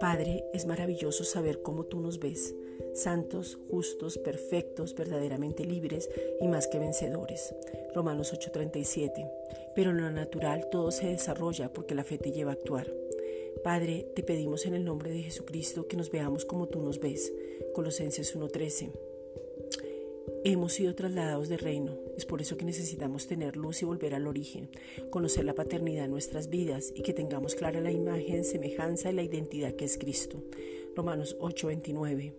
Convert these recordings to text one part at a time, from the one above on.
Padre, es maravilloso saber cómo tú nos ves, santos, justos, perfectos, verdaderamente libres y más que vencedores. Romanos 8:37. Pero en lo natural todo se desarrolla porque la fe te lleva a actuar. Padre, te pedimos en el nombre de Jesucristo que nos veamos como tú nos ves. Colosenses 1:13. Hemos sido trasladados de reino, es por eso que necesitamos tener luz y volver al origen, conocer la paternidad en nuestras vidas y que tengamos clara la imagen, semejanza y la identidad que es Cristo. Romanos 8:29.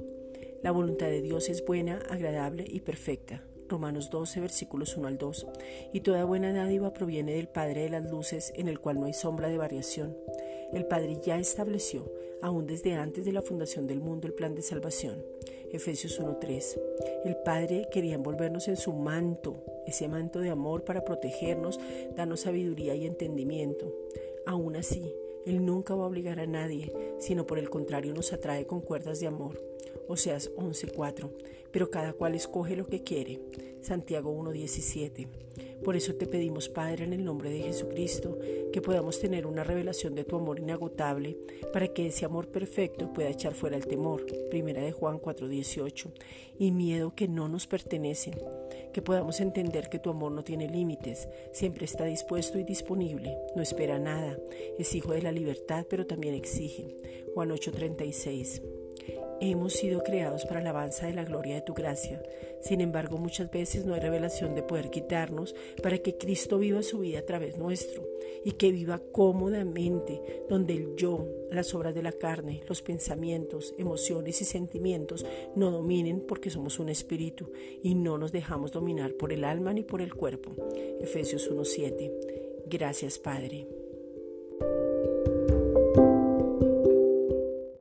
La voluntad de Dios es buena, agradable y perfecta. Romanos 12, versículos 1 al 2. Y toda buena dádiva proviene del Padre de las Luces, en el cual no hay sombra de variación. El Padre ya estableció, aún desde antes de la fundación del mundo, el plan de salvación Efesios 1.3. El Padre quería envolvernos en su manto, ese manto de amor para protegernos, darnos sabiduría y entendimiento. Aún así, Él nunca va a obligar a nadie, sino por el contrario nos atrae con cuerdas de amor. Oseas 11.4. Pero cada cual escoge lo que quiere. Santiago 1.17. Por eso te pedimos, Padre, en el nombre de Jesucristo, que podamos tener una revelación de tu amor inagotable, para que ese amor perfecto pueda echar fuera el temor, primera de Juan 4:18, y miedo que no nos pertenece, que podamos entender que tu amor no tiene límites, siempre está dispuesto y disponible, no espera nada, es hijo de la libertad, pero también exige. Juan 8:36. Hemos sido creados para la alabanza de la gloria de tu gracia. Sin embargo, muchas veces no hay revelación de poder quitarnos para que Cristo viva su vida a través nuestro y que viva cómodamente, donde el yo, las obras de la carne, los pensamientos, emociones y sentimientos no dominen porque somos un espíritu y no nos dejamos dominar por el alma ni por el cuerpo. Efesios 1.7. Gracias, Padre.